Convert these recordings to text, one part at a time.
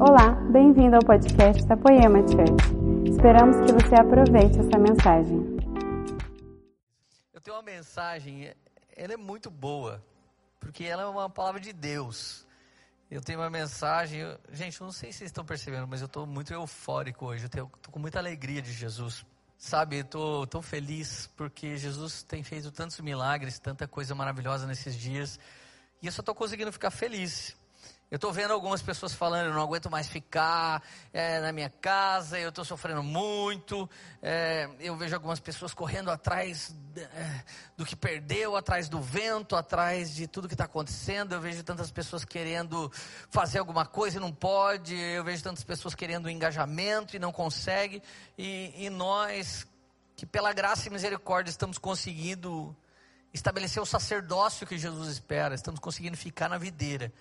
Olá, bem-vindo ao podcast da Poema Church. Esperamos que você aproveite essa mensagem. Eu tenho uma mensagem, ela é muito boa, porque ela é uma palavra de Deus. Eu tenho uma mensagem, gente, eu não sei se vocês estão percebendo, mas eu estou muito eufórico hoje, eu estou com muita alegria de Jesus. Sabe, eu estou tão feliz porque Jesus tem feito tantos milagres, tanta coisa maravilhosa nesses dias, e eu só estou conseguindo ficar feliz. Eu estou vendo algumas pessoas falando, eu não aguento mais ficar é, na minha casa, eu estou sofrendo muito. é, eu vejo algumas pessoas correndo atrás é, do que perdeu, atrás do vento, atrás de tudo que está acontecendo. Eu vejo tantas pessoas querendo fazer alguma coisa e não pode. Eu vejo tantas pessoas querendo engajamento e não consegue. E, e nós, que pela graça e misericórdia estamos conseguindo estabelecer o sacerdócio que Jesus espera, estamos conseguindo ficar na videira.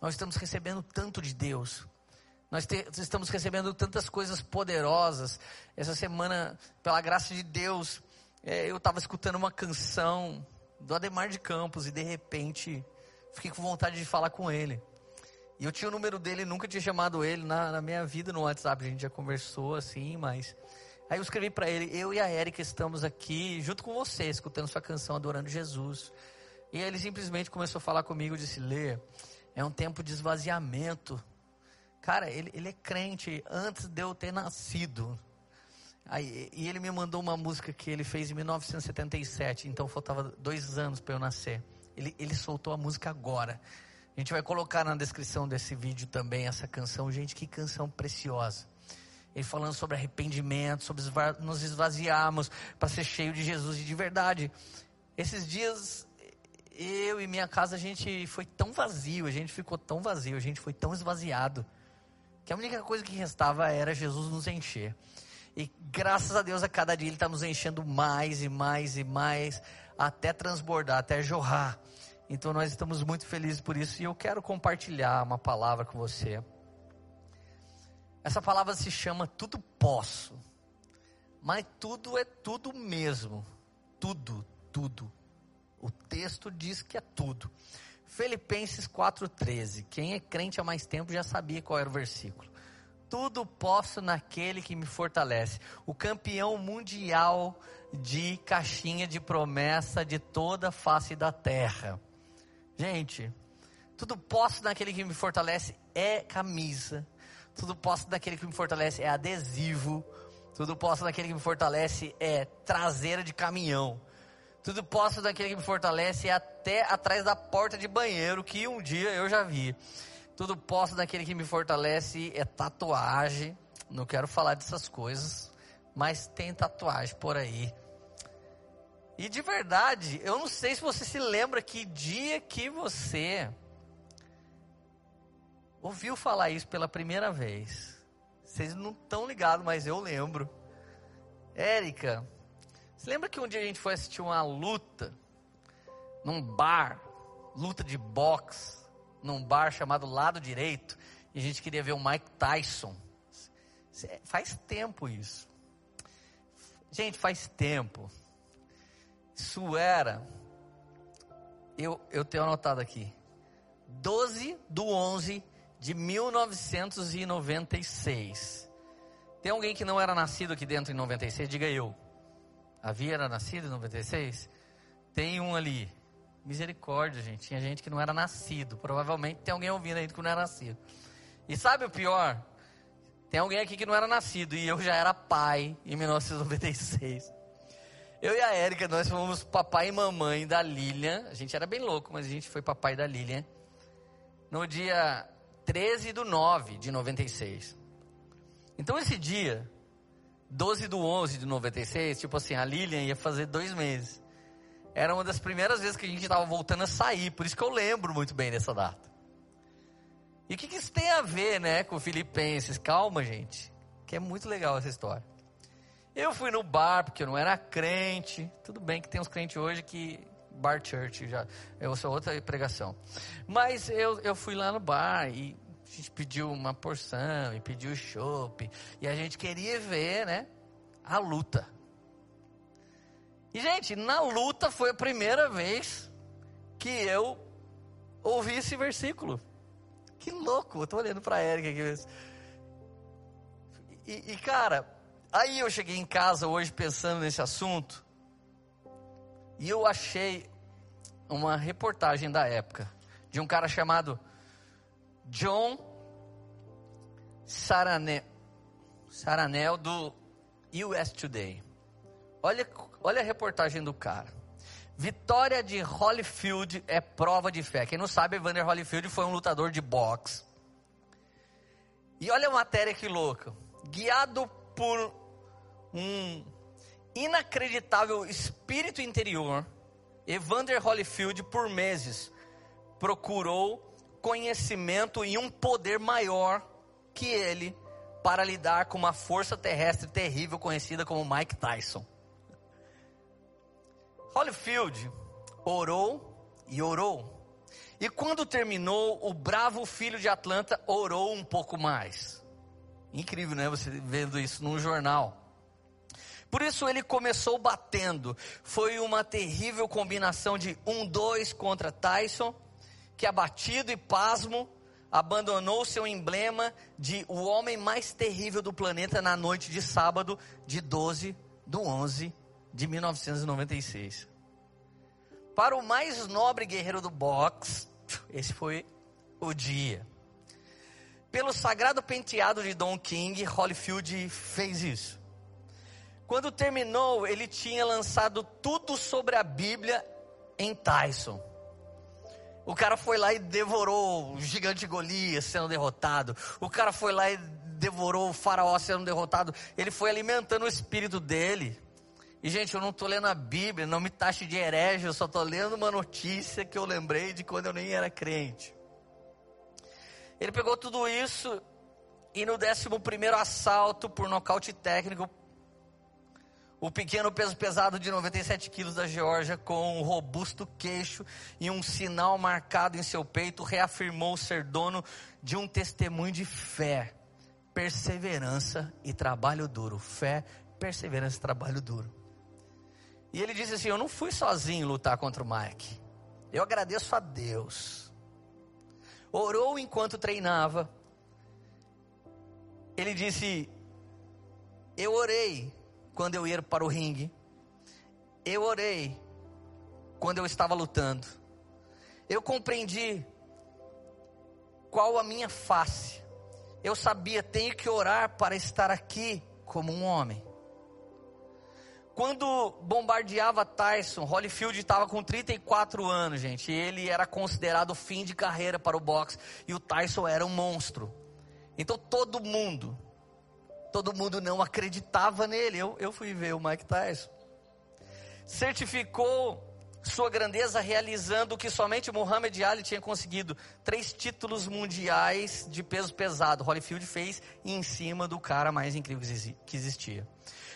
Nós estamos recebendo tanto de Deus. Nós te- estamos recebendo tantas coisas poderosas. Essa semana, pela graça de Deus, eh, eu estava escutando uma canção do Ademar de Campos e de repente fiquei com vontade de falar com ele. E eu tinha o número dele, nunca tinha chamado ele na, na minha vida no WhatsApp. A gente já conversou assim, mas. Aí eu escrevi para ele: Eu e a Érica estamos aqui junto com você, escutando sua canção Adorando Jesus. E ele simplesmente começou a falar comigo, disse: Lê, é um tempo de esvaziamento. Cara, ele, ele é crente antes de eu ter nascido. Aí, e ele me mandou uma música que ele fez em 1977, então faltava dois anos para eu nascer. Ele, ele soltou a música agora. A gente vai colocar na descrição desse vídeo também essa canção. Gente, que canção preciosa. Ele falando sobre arrependimento, sobre nos esvaziarmos para ser cheio de Jesus e de verdade. Esses dias, eu e minha casa, a gente foi tão vazio, a gente ficou tão vazio, a gente foi tão esvaziado, que a única coisa que restava era Jesus nos encher. E graças a Deus, a cada dia Ele está nos enchendo mais e mais e mais, até transbordar, até jorrar. Então nós estamos muito felizes por isso e eu quero compartilhar uma palavra com você. Essa palavra se chama tudo posso. Mas tudo é tudo mesmo. Tudo, tudo. O texto diz que é tudo. Filipenses 4:13. Quem é crente há mais tempo já sabia qual era o versículo. Tudo posso naquele que me fortalece. O campeão mundial de caixinha de promessa de toda a face da terra. Gente, tudo posso naquele que me fortalece é camisa. Tudo posso naquele que me fortalece é adesivo. Tudo posso naquele que me fortalece é traseira de caminhão. Tudo posso daquele que me fortalece até atrás da porta de banheiro, que um dia eu já vi. Tudo posso daquele que me fortalece é tatuagem. Não quero falar dessas coisas, mas tem tatuagem por aí. E de verdade, eu não sei se você se lembra que dia que você ouviu falar isso pela primeira vez. Vocês não estão ligados, mas eu lembro. Érica, você lembra que um dia a gente foi assistir uma luta num bar, luta de boxe, num bar chamado Lado Direito, e a gente queria ver o Mike Tyson? Faz tempo isso. Gente, faz tempo. Isso era. Eu, eu tenho anotado aqui. 12 do 11 de 1996. Tem alguém que não era nascido aqui dentro em 96? Diga eu. Havia era nascido em 96? Tem um ali. Misericórdia, gente. Tinha gente que não era nascido. Provavelmente tem alguém ouvindo aí que não era nascido. E sabe o pior? Tem alguém aqui que não era nascido e eu já era pai em 1996. Eu e a Érica, nós fomos papai e mamãe da Lilian. A gente era bem louco, mas a gente foi papai da Lilian. No dia 13 do 9 de 96. Então esse dia, 12 do 11 de 96, tipo assim, a Lilian ia fazer dois meses. Era uma das primeiras vezes que a gente estava voltando a sair, por isso que eu lembro muito bem dessa data. E o que, que isso tem a ver, né, com Filipenses? Calma, gente, que é muito legal essa história. Eu fui no bar porque eu não era crente. Tudo bem que tem uns crentes hoje que bar church já é outra outra pregação. Mas eu, eu fui lá no bar e a gente pediu uma porção e pediu chopp e a gente queria ver, né, a luta. E gente, na luta foi a primeira vez que eu ouvi esse versículo. Que louco, eu tô olhando pra Erika aqui. E, e, cara, aí eu cheguei em casa hoje pensando nesse assunto. E eu achei uma reportagem da época de um cara chamado John Saranel, Saranel do US Today. Olha, olha a reportagem do cara. Vitória de Holyfield é prova de fé. Quem não sabe, Evander Holyfield foi um lutador de boxe. E olha a matéria que louca. Guiado por um inacreditável espírito interior, Evander Holyfield, por meses, procurou conhecimento e um poder maior que ele para lidar com uma força terrestre terrível conhecida como Mike Tyson. Holyfield orou e orou. E quando terminou, o bravo filho de Atlanta orou um pouco mais. Incrível, né? Você vendo isso num jornal. Por isso ele começou batendo. Foi uma terrível combinação de um dois contra Tyson, que abatido e pasmo, abandonou seu emblema de o homem mais terrível do planeta na noite de sábado de 12 do 11 de 1996. Para o mais nobre guerreiro do boxe, esse foi o dia. Pelo sagrado penteado de Don King, Holyfield fez isso. Quando terminou, ele tinha lançado tudo sobre a Bíblia em Tyson. O cara foi lá e devorou o gigante Golias sendo derrotado. O cara foi lá e devorou o faraó sendo derrotado. Ele foi alimentando o espírito dele. E, gente, eu não estou lendo a Bíblia, não me taxe de herege, eu só estou lendo uma notícia que eu lembrei de quando eu nem era crente. Ele pegou tudo isso e no 11 assalto por nocaute técnico, o pequeno peso pesado de 97 quilos da Geórgia, com um robusto queixo e um sinal marcado em seu peito, reafirmou ser dono de um testemunho de fé, perseverança e trabalho duro. Fé, perseverança e trabalho duro. E ele disse assim: Eu não fui sozinho lutar contra o Mike. Eu agradeço a Deus. Orou enquanto treinava. Ele disse: Eu orei quando eu ia para o ringue. Eu orei quando eu estava lutando. Eu compreendi qual a minha face. Eu sabia, tenho que orar para estar aqui como um homem. Quando bombardeava Tyson, Holyfield estava com 34 anos, gente. Ele era considerado fim de carreira para o boxe. E o Tyson era um monstro. Então todo mundo todo mundo não acreditava nele. Eu, eu fui ver o Mike Tyson. Certificou sua grandeza realizando o que somente Muhammad Ali tinha conseguido: três títulos mundiais de peso pesado. Holyfield fez em cima do cara mais incrível que existia.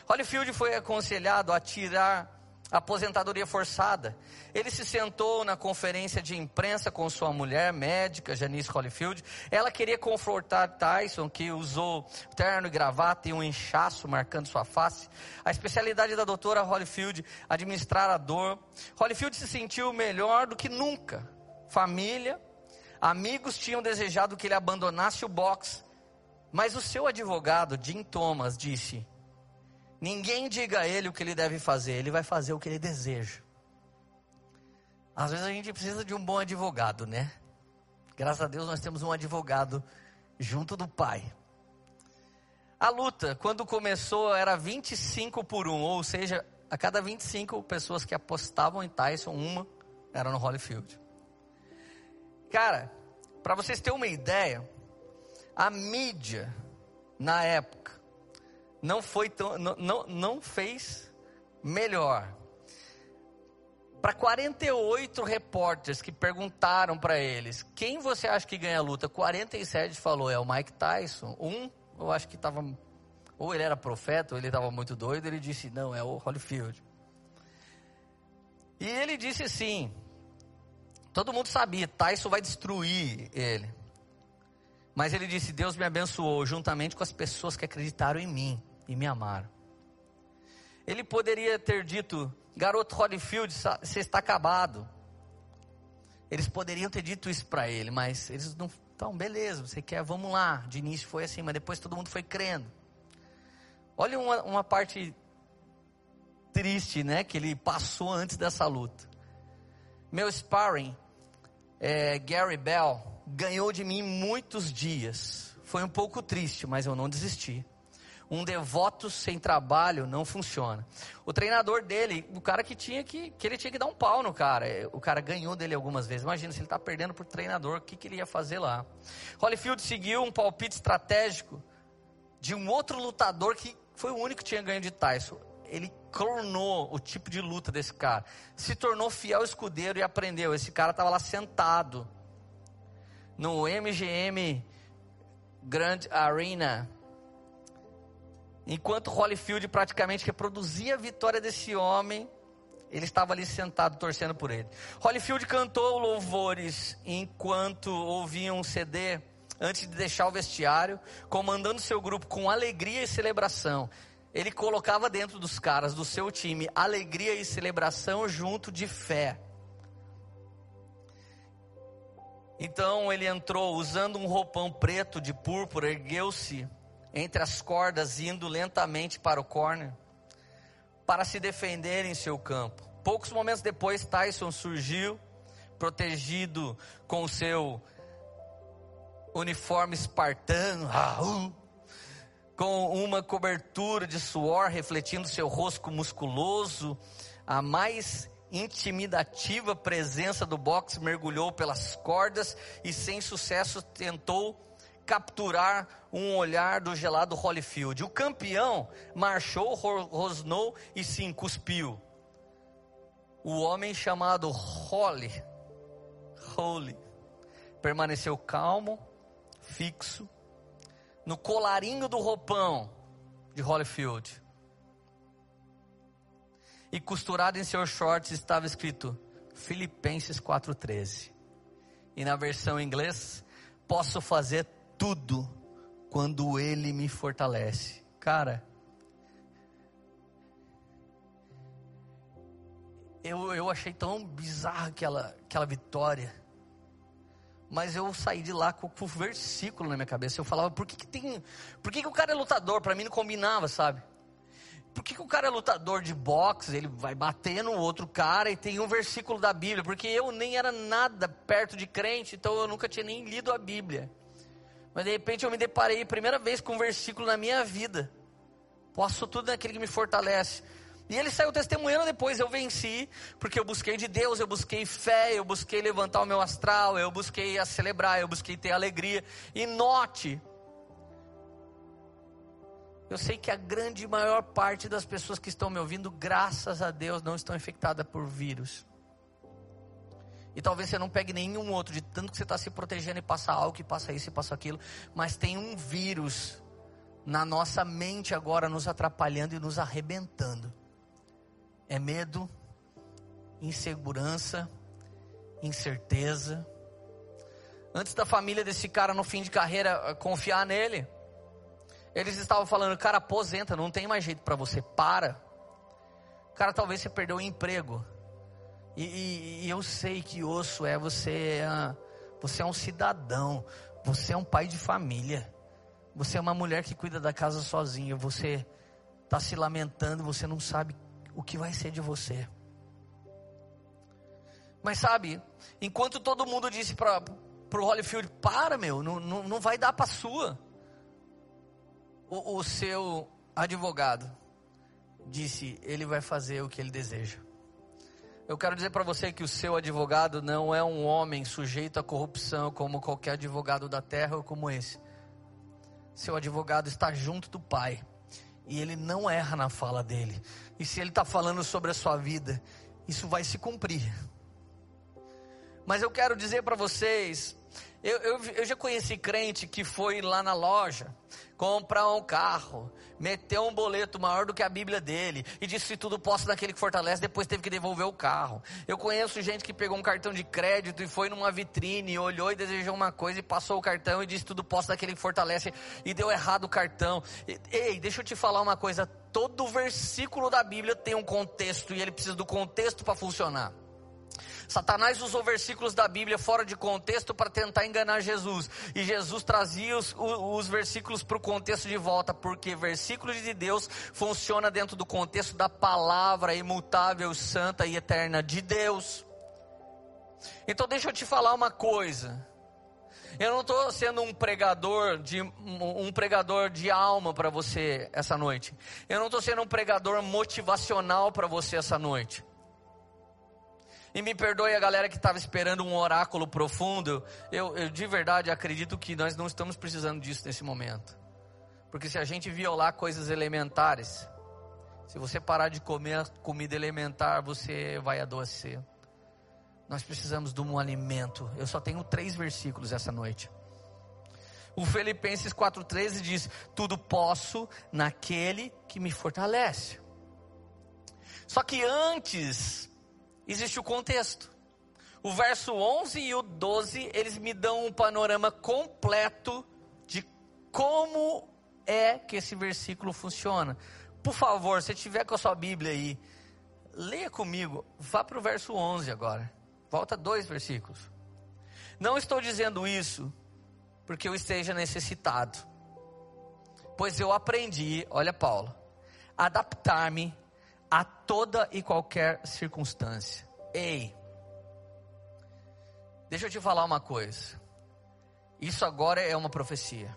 Holyfield foi aconselhado a tirar aposentadoria forçada. Ele se sentou na conferência de imprensa com sua mulher médica, Janice Holyfield. Ela queria confortar Tyson, que usou terno e gravata e um inchaço marcando sua face. A especialidade da doutora Holyfield, administrar a dor. Holyfield se sentiu melhor do que nunca. Família, amigos tinham desejado que ele abandonasse o boxe. Mas o seu advogado, Jim Thomas, disse: Ninguém diga a ele o que ele deve fazer, ele vai fazer o que ele deseja. Às vezes a gente precisa de um bom advogado, né? Graças a Deus nós temos um advogado junto do Pai. A luta, quando começou, era 25 por 1, ou seja, a cada 25 pessoas que apostavam em Tyson, uma era no Holyfield. Cara, para vocês terem uma ideia, a mídia na época não foi tão, não, não, fez melhor. Para 48 repórteres que perguntaram para eles, quem você acha que ganha a luta? 47 falou, é o Mike Tyson. Um, eu acho que estava, ou ele era profeta, ou ele estava muito doido, ele disse, não, é o Holyfield. E ele disse sim, todo mundo sabia, Tyson vai destruir ele. Mas ele disse, Deus me abençoou juntamente com as pessoas que acreditaram em mim e me amaram. Ele poderia ter dito, garoto Holyfield, você está acabado. Eles poderiam ter dito isso para ele, mas eles não Então, beleza, você quer, vamos lá. De início foi assim, mas depois todo mundo foi crendo. Olha uma, uma parte triste, né, que ele passou antes dessa luta. Meu sparring, é, Gary Bell, ganhou de mim muitos dias. Foi um pouco triste, mas eu não desisti. Um devoto sem trabalho não funciona. O treinador dele, o cara que tinha que, que ele tinha que dar um pau no cara. O cara ganhou dele algumas vezes. Imagina se ele está perdendo por treinador, o que, que ele ia fazer lá? Holyfield seguiu um palpite estratégico de um outro lutador que foi o único que tinha ganho de Tyson. Ele clonou o tipo de luta desse cara. Se tornou fiel escudeiro e aprendeu. Esse cara estava lá sentado no MGM Grand Arena. Enquanto Holyfield praticamente reproduzia a vitória desse homem, ele estava ali sentado torcendo por ele. Holyfield cantou louvores enquanto ouvia um CD antes de deixar o vestiário, comandando seu grupo com alegria e celebração. Ele colocava dentro dos caras do seu time alegria e celebração junto de fé. Então ele entrou usando um roupão preto de púrpura, ergueu-se entre as cordas, indo lentamente para o corner, para se defender em seu campo. Poucos momentos depois, Tyson surgiu, protegido com o seu uniforme espartano, com uma cobertura de suor refletindo seu rosto musculoso, a mais intimidativa presença do boxe mergulhou pelas cordas e sem sucesso tentou capturar um olhar do gelado Holyfield. O campeão marchou, rosnou e sim cuspiu. O homem chamado Holly, Holly, permaneceu calmo, fixo, no colarinho do roupão de Holyfield. E costurado em seus shorts estava escrito Filipenses 4:13. E na versão em inglês, posso fazer tudo quando ele me fortalece. Cara, eu, eu achei tão bizarra aquela, aquela vitória mas eu saí de lá com, o versículo na minha cabeça. Eu falava, por que, que tem. Por que, que o cara é lutador? Para mim não combinava, sabe? Por que, que o cara é lutador de boxe? Ele vai bater no outro cara e tem um versículo da Bíblia. Porque eu nem era nada perto de crente, então eu nunca tinha nem lido a Bíblia. Mas de repente eu me deparei primeira vez com um versículo na minha vida. Posso tudo naquele que me fortalece. E ele saiu testemunhando depois, eu venci, porque eu busquei de Deus, eu busquei fé, eu busquei levantar o meu astral, eu busquei a celebrar, eu busquei ter alegria. E note, eu sei que a grande maior parte das pessoas que estão me ouvindo, graças a Deus, não estão infectadas por vírus. E talvez você não pegue nenhum outro, de tanto que você está se protegendo e passa algo, e passa isso e passa aquilo. Mas tem um vírus na nossa mente agora nos atrapalhando e nos arrebentando é medo, insegurança, incerteza. Antes da família desse cara no fim de carreira eh, confiar nele, eles estavam falando: cara, aposenta, não tem mais jeito para você, para. Cara, talvez você perdeu o emprego. E, e, e, eu sei que osso é você, é, você é um cidadão, você é um pai de família, você é uma mulher que cuida da casa sozinha, você está se lamentando, você não sabe o que vai ser de você. Mas sabe, enquanto todo mundo disse para o Holyfield: para, meu, não, não, não vai dar para sua. O, o seu advogado disse: ele vai fazer o que ele deseja. Eu quero dizer para você que o seu advogado não é um homem sujeito à corrupção como qualquer advogado da terra ou como esse. Seu advogado está junto do Pai e ele não erra na fala dele. E se ele está falando sobre a sua vida, isso vai se cumprir. Mas eu quero dizer para vocês, eu, eu, eu, já conheci crente que foi lá na loja comprar um carro, meteu um boleto maior do que a Bíblia dele e disse se tudo posso daquele que fortalece, depois teve que devolver o carro. Eu conheço gente que pegou um cartão de crédito e foi numa vitrine, olhou e desejou uma coisa e passou o cartão e disse tudo posso daquele que fortalece e deu errado o cartão. Ei, deixa eu te falar uma coisa, todo versículo da Bíblia tem um contexto e ele precisa do contexto para funcionar. Satanás usou versículos da Bíblia fora de contexto para tentar enganar Jesus. E Jesus trazia os, os versículos para o contexto de volta, porque versículos de Deus funciona dentro do contexto da palavra imutável, santa e eterna de Deus. Então deixa eu te falar uma coisa. Eu não estou sendo um pregador de um pregador de alma para você essa noite. Eu não estou sendo um pregador motivacional para você essa noite. E me perdoe a galera que estava esperando um oráculo profundo. Eu, eu de verdade acredito que nós não estamos precisando disso nesse momento. Porque se a gente violar coisas elementares, se você parar de comer comida elementar, você vai adoecer. Nós precisamos de um alimento. Eu só tenho três versículos essa noite. O Filipenses 4,13 diz: Tudo posso naquele que me fortalece. Só que antes, existe o contexto. O verso 11 e o 12, eles me dão um panorama completo de como é que esse versículo funciona. Por favor, se tiver com a sua Bíblia aí, leia comigo. Vá para o verso 11 agora. Volta dois versículos. Não estou dizendo isso porque eu esteja necessitado, pois eu aprendi, olha Paulo, adaptar-me a toda e qualquer circunstância. Ei, deixa eu te falar uma coisa. Isso agora é uma profecia.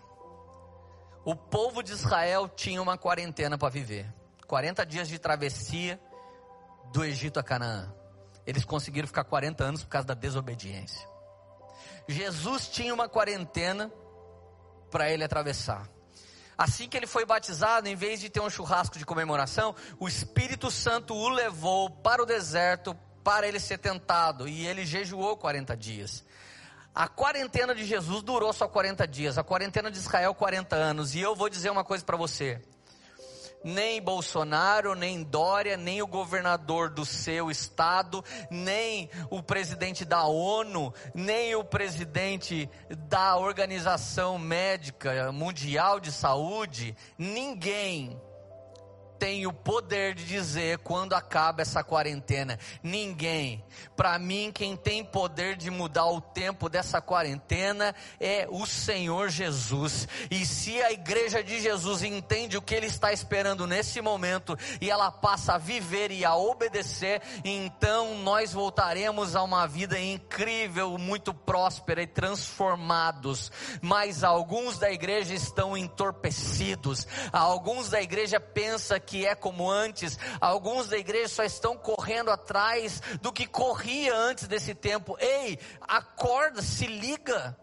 O povo de Israel tinha uma quarentena para viver 40 dias de travessia do Egito a Canaã. Eles conseguiram ficar 40 anos por causa da desobediência. Jesus tinha uma quarentena para ele atravessar. Assim que ele foi batizado, em vez de ter um churrasco de comemoração, o Espírito Santo o levou para o deserto para ele ser tentado e ele jejuou 40 dias. A quarentena de Jesus durou só 40 dias, a quarentena de Israel 40 anos. E eu vou dizer uma coisa para você nem Bolsonaro, nem Dória, nem o governador do seu estado, nem o presidente da ONU, nem o presidente da Organização Médica Mundial de Saúde, ninguém tem o poder de dizer quando acaba essa quarentena. Ninguém. Para mim, quem tem poder de mudar o tempo dessa quarentena é o Senhor Jesus. E se a igreja de Jesus entende o que ele está esperando nesse momento e ela passa a viver e a obedecer, então nós voltaremos a uma vida incrível, muito próspera e transformados. Mas alguns da igreja estão entorpecidos. Alguns da igreja pensam que é como antes. Alguns da igreja só estão correndo atrás do que corria antes desse tempo. Ei, acorda, se liga.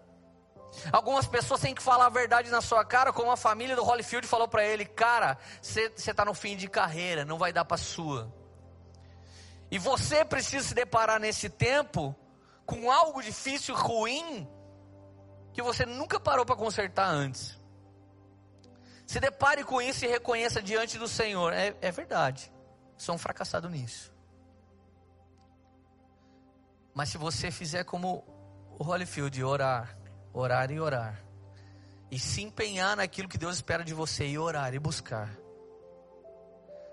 Algumas pessoas têm que falar a verdade na sua cara, como a família do Holyfield falou para ele: Cara, você está no fim de carreira, não vai dar para sua. E você precisa se deparar nesse tempo com algo difícil, ruim, que você nunca parou para consertar antes. Se depare com isso e reconheça diante do Senhor. É, é verdade. Sou um fracassado nisso. Mas se você fizer como o Holyfield, orar, orar e orar, e se empenhar naquilo que Deus espera de você, e orar e buscar,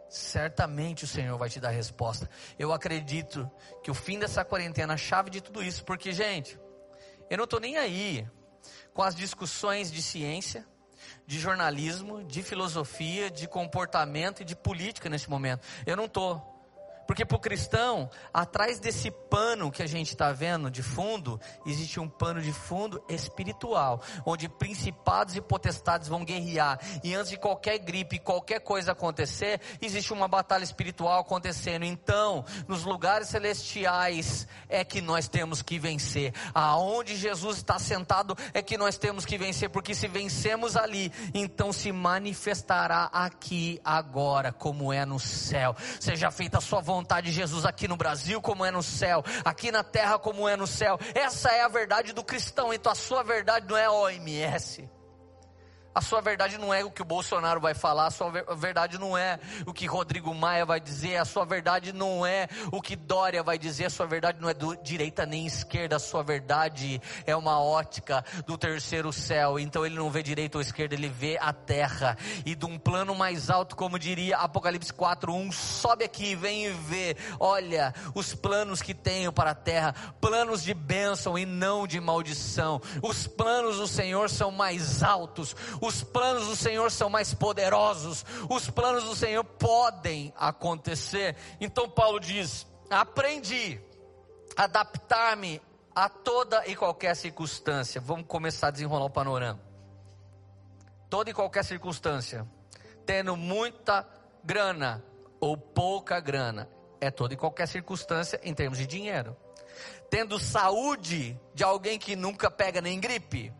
certamente o Senhor vai te dar resposta. Eu acredito que o fim dessa quarentena, a chave de tudo isso, porque, gente, eu não estou nem aí com as discussões de ciência, de jornalismo, de filosofia, de comportamento e de política nesse momento. Eu não estou. Porque para o cristão, atrás desse pano que a gente está vendo de fundo, existe um pano de fundo espiritual, onde principados e potestades vão guerrear. E antes de qualquer gripe, qualquer coisa acontecer, existe uma batalha espiritual acontecendo. Então, nos lugares celestiais é que nós temos que vencer. Aonde Jesus está sentado é que nós temos que vencer, porque se vencemos ali, então se manifestará aqui agora, como é no céu. Seja feita a sua vontade vontade de Jesus aqui no Brasil como é no céu, aqui na terra como é no céu. Essa é a verdade do cristão, então a sua verdade não é OMS. A sua verdade não é o que o Bolsonaro vai falar, a sua verdade não é o que Rodrigo Maia vai dizer, a sua verdade não é o que Dória vai dizer, a sua verdade não é do direita nem esquerda, a sua verdade é uma ótica do terceiro céu. Então ele não vê direita ou esquerda, ele vê a terra. E de um plano mais alto, como diria Apocalipse 4:1, sobe aqui, vem e vê. Olha os planos que tenho para a terra, planos de bênção e não de maldição. Os planos do Senhor são mais altos os planos do Senhor são mais poderosos, os planos do Senhor podem acontecer. Então Paulo diz: aprendi a adaptar-me a toda e qualquer circunstância. Vamos começar a desenrolar o panorama. Toda e qualquer circunstância, tendo muita grana ou pouca grana, é toda e qualquer circunstância em termos de dinheiro. Tendo saúde de alguém que nunca pega nem gripe,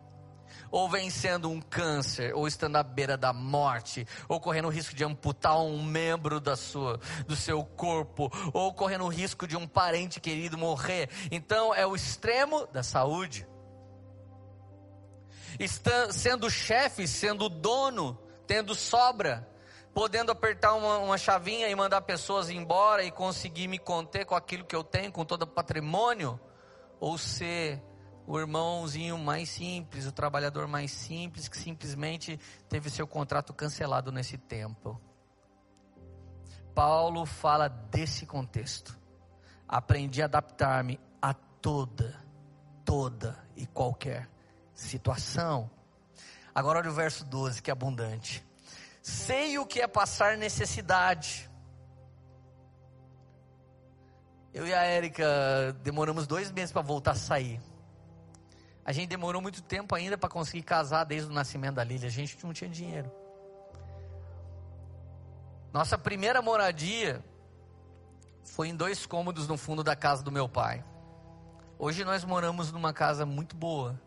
ou vencendo um câncer, ou estando à beira da morte, ou correndo o risco de amputar um membro da sua, do seu corpo, ou correndo o risco de um parente querido morrer. Então é o extremo da saúde. Está, sendo chefe, sendo dono, tendo sobra, podendo apertar uma, uma, chavinha e mandar pessoas embora e conseguir me conter com aquilo que eu tenho, com todo o patrimônio, ou ser o irmãozinho mais simples, o trabalhador mais simples, que simplesmente teve seu contrato cancelado nesse tempo. Paulo fala desse contexto. Aprendi a adaptar-me a toda, toda e qualquer situação. Agora olha o verso 12, que é abundante. Sei o que é passar necessidade. Eu e a Érica demoramos dois meses para voltar a sair. A gente demorou muito tempo ainda para conseguir casar desde o nascimento da Lília. A gente não tinha dinheiro. Nossa primeira moradia foi em dois cômodos no fundo da casa do meu pai. Hoje nós moramos numa casa muito boa,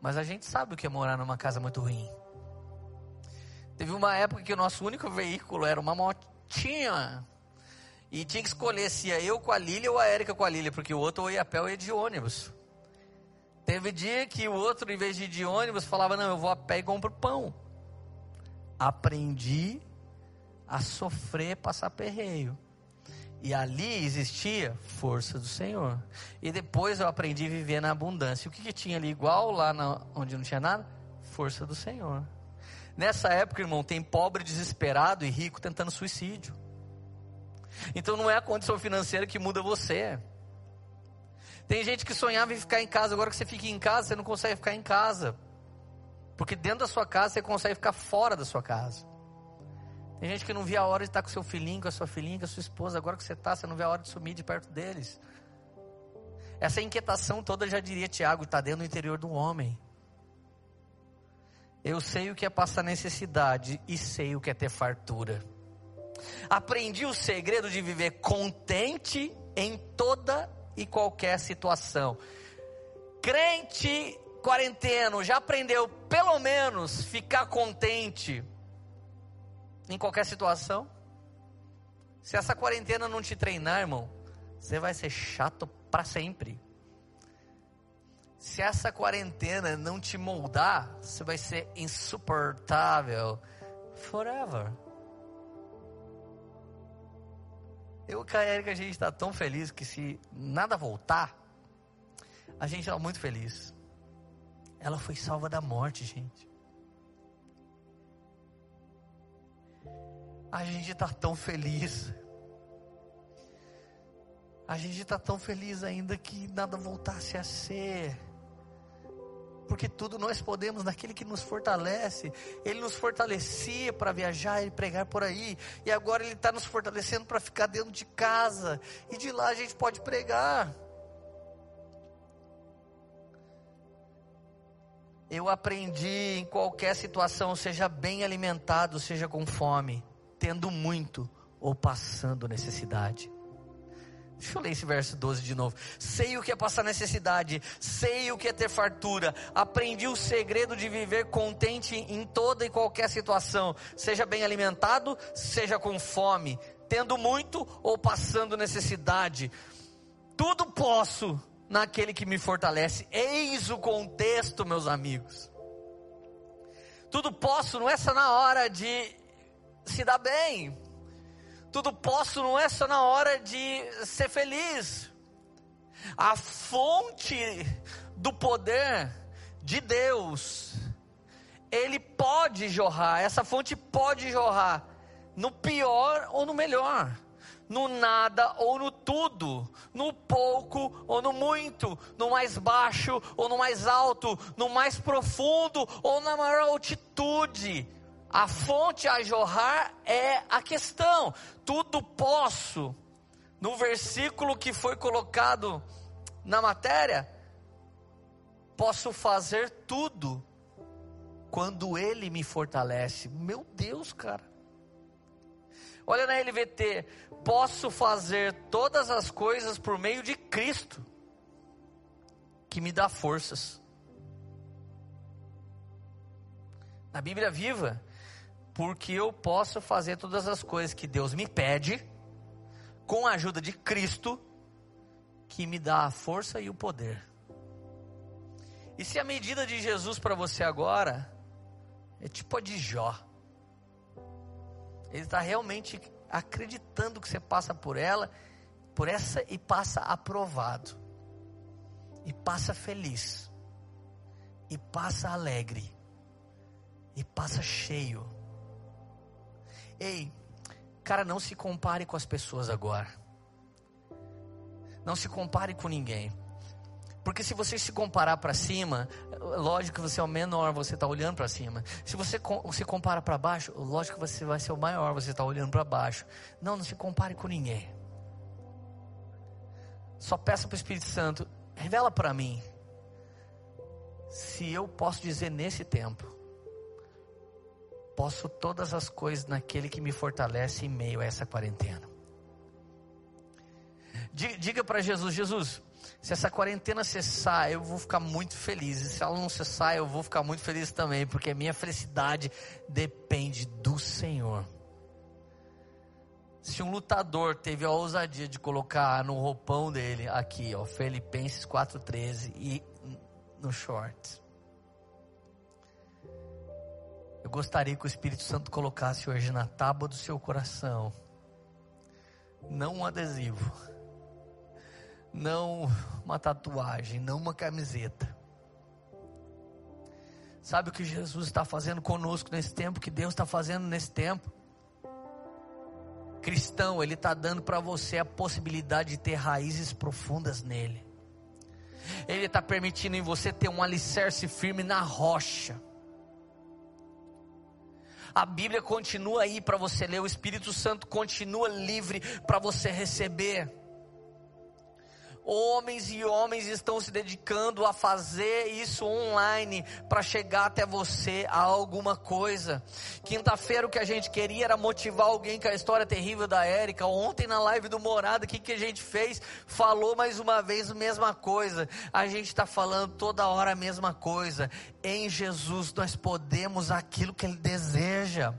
mas a gente sabe o que é morar numa casa muito ruim. Teve uma época que o nosso único veículo era uma motinha. E tinha que escolher se ia eu com a Lília ou a Érica com a Lília, porque o outro ou ia a pé ou ia de ônibus. Teve dia que o outro, em vez de ir de ônibus, falava: Não, eu vou a pé e compro pão. Aprendi a sofrer, passar perreio. E ali existia força do Senhor. E depois eu aprendi a viver na abundância. O que, que tinha ali igual lá na, onde não tinha nada? Força do Senhor. Nessa época, irmão, tem pobre desesperado e rico tentando suicídio. Então não é a condição financeira que muda você. Tem gente que sonhava em ficar em casa, agora que você fica em casa, você não consegue ficar em casa. Porque dentro da sua casa você consegue ficar fora da sua casa. Tem gente que não via a hora de estar com seu filhinho, com a sua filhinha, com a sua esposa, agora que você está, você não vê a hora de sumir de perto deles. Essa inquietação toda, já diria Tiago, está dentro do interior do homem. Eu sei o que é passar necessidade e sei o que é ter fartura. Aprendi o segredo de viver contente em toda e qualquer situação. Crente quarenteno já aprendeu pelo menos ficar contente em qualquer situação? Se essa quarentena não te treinar, irmão, você vai ser chato para sempre. Se essa quarentena não te moldar, você vai ser insuportável forever. Eu e a Erika, a gente está tão feliz que se nada voltar, a gente está muito feliz. Ela foi salva da morte, gente. A gente está tão feliz. A gente está tão feliz ainda que nada voltasse a ser porque tudo nós podemos naquele que nos fortalece. Ele nos fortalecia para viajar e pregar por aí, e agora Ele está nos fortalecendo para ficar dentro de casa, e de lá a gente pode pregar. Eu aprendi em qualquer situação, seja bem alimentado, seja com fome, tendo muito ou passando necessidade. Deixa eu ler esse verso 12 de novo. Sei o que é passar necessidade, sei o que é ter fartura, aprendi o segredo de viver contente em toda e qualquer situação, seja bem alimentado, seja com fome, tendo muito ou passando necessidade. Tudo posso naquele que me fortalece. Eis o contexto, meus amigos. Tudo posso não é só na hora de se dar bem. Tudo posso não é só na hora de ser feliz. A fonte do poder de Deus, ele pode jorrar, essa fonte pode jorrar no pior ou no melhor no nada ou no tudo, no pouco ou no muito, no mais baixo ou no mais alto, no mais profundo ou na maior altitude. A fonte a jorrar é a questão. Tudo posso. No versículo que foi colocado na matéria, posso fazer tudo quando Ele me fortalece. Meu Deus, cara. Olha na LVT, posso fazer todas as coisas por meio de Cristo, que me dá forças. Na Bíblia Viva, porque eu posso fazer todas as coisas que Deus me pede, com a ajuda de Cristo, que me dá a força e o poder. E se a medida de Jesus para você agora é tipo a de Jó, ele está realmente acreditando que você passa por ela, por essa e passa aprovado. E passa feliz. E passa alegre. E passa cheio. Ei, cara, não se compare com as pessoas agora. Não se compare com ninguém. Porque se você se comparar para cima, lógico que você é o menor, você está olhando para cima. Se você se compara para baixo, lógico que você vai ser o maior, você está olhando para baixo. Não, não se compare com ninguém. Só peça para o Espírito Santo, revela para mim se eu posso dizer nesse tempo, posso todas as coisas naquele que me fortalece em meio a essa quarentena. Diga para Jesus, Jesus, se essa quarentena cessar, eu vou ficar muito feliz. E se ela não cessar, eu vou ficar muito feliz também, porque a minha felicidade depende do Senhor. Se um lutador teve a ousadia de colocar no roupão dele, aqui, ó, Filipenses 4,13 e no short. Eu gostaria que o Espírito Santo colocasse hoje na tábua do seu coração, não um adesivo não uma tatuagem, não uma camiseta. Sabe o que Jesus está fazendo conosco nesse tempo, que Deus está fazendo nesse tempo? Cristão, Ele está dando para você a possibilidade de ter raízes profundas nele. Ele está permitindo em você ter um alicerce firme na rocha. A Bíblia continua aí para você ler, o Espírito Santo continua livre para você receber. Homens e homens estão se dedicando a fazer isso online para chegar até você a alguma coisa. Quinta-feira o que a gente queria era motivar alguém com a história terrível da Érica. Ontem na live do Morada, o que, que a gente fez? Falou mais uma vez a mesma coisa. A gente está falando toda hora a mesma coisa. Em Jesus nós podemos aquilo que Ele deseja.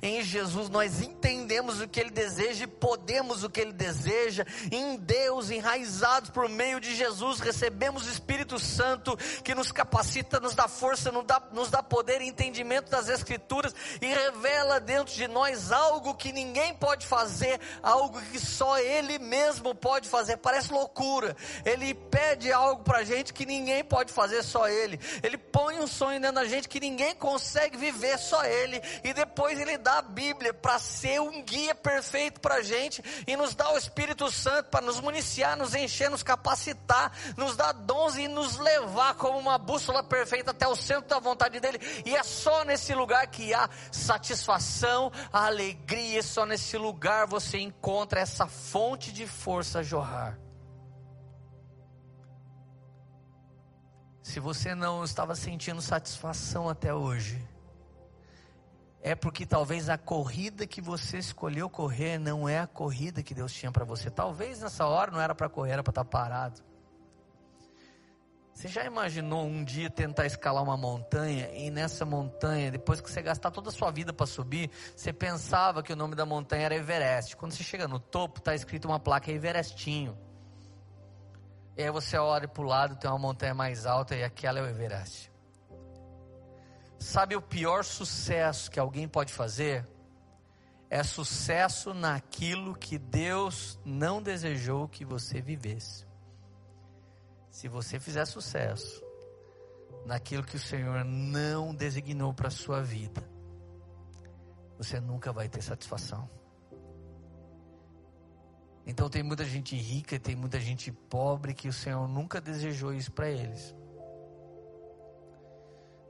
Em Jesus nós entendemos o que Ele deseja e podemos o que Ele deseja. Em Deus, enraizados por meio de Jesus, recebemos o Espírito Santo que nos capacita, nos dá força, nos dá, nos dá poder e entendimento das Escrituras e revela dentro de nós algo que ninguém pode fazer, algo que só Ele mesmo pode fazer. Parece loucura. Ele pede algo para gente que ninguém pode fazer, só Ele. Ele põe um sonho dentro da gente que ninguém consegue viver, só Ele. E depois Ele dá a Bíblia para ser um guia perfeito para a gente e nos dá o Espírito Santo para nos municiar, nos encher, nos capacitar, nos dar dons e nos levar como uma bússola perfeita até o centro da vontade dEle. E é só nesse lugar que há satisfação, alegria. Só nesse lugar você encontra essa fonte de força jorrar. Se você não estava sentindo satisfação até hoje, é porque talvez a corrida que você escolheu correr não é a corrida que Deus tinha para você. Talvez nessa hora não era para correr, era para estar tá parado. Você já imaginou um dia tentar escalar uma montanha e nessa montanha, depois que você gastar toda a sua vida para subir, você pensava que o nome da montanha era Everest. Quando você chega no topo, está escrito uma placa Everestinho. E aí você olha para o lado, tem uma montanha mais alta e aquela é o Everest. Sabe o pior sucesso que alguém pode fazer? É sucesso naquilo que Deus não desejou que você vivesse. Se você fizer sucesso naquilo que o Senhor não designou para a sua vida, você nunca vai ter satisfação. Então tem muita gente rica tem muita gente pobre que o Senhor nunca desejou isso para eles.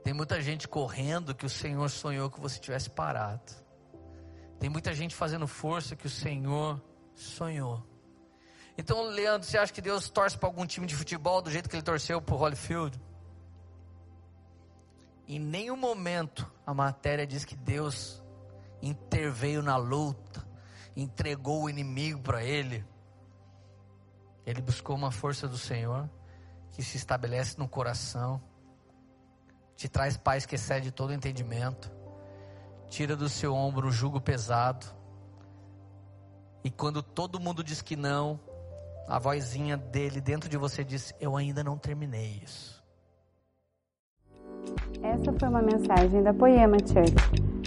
Tem muita gente correndo que o Senhor sonhou que você tivesse parado. Tem muita gente fazendo força que o Senhor sonhou. Então, Leandro, você acha que Deus torce para algum time de futebol do jeito que ele torceu para o Holyfield? Em nenhum momento a matéria diz que Deus interveio na luta, entregou o inimigo para ele. Ele buscou uma força do Senhor que se estabelece no coração, te traz paz que excede todo entendimento, tira do seu ombro o jugo pesado. E quando todo mundo diz que não, a vozinha dele dentro de você diz: Eu ainda não terminei isso. Essa foi uma mensagem da Poema Church.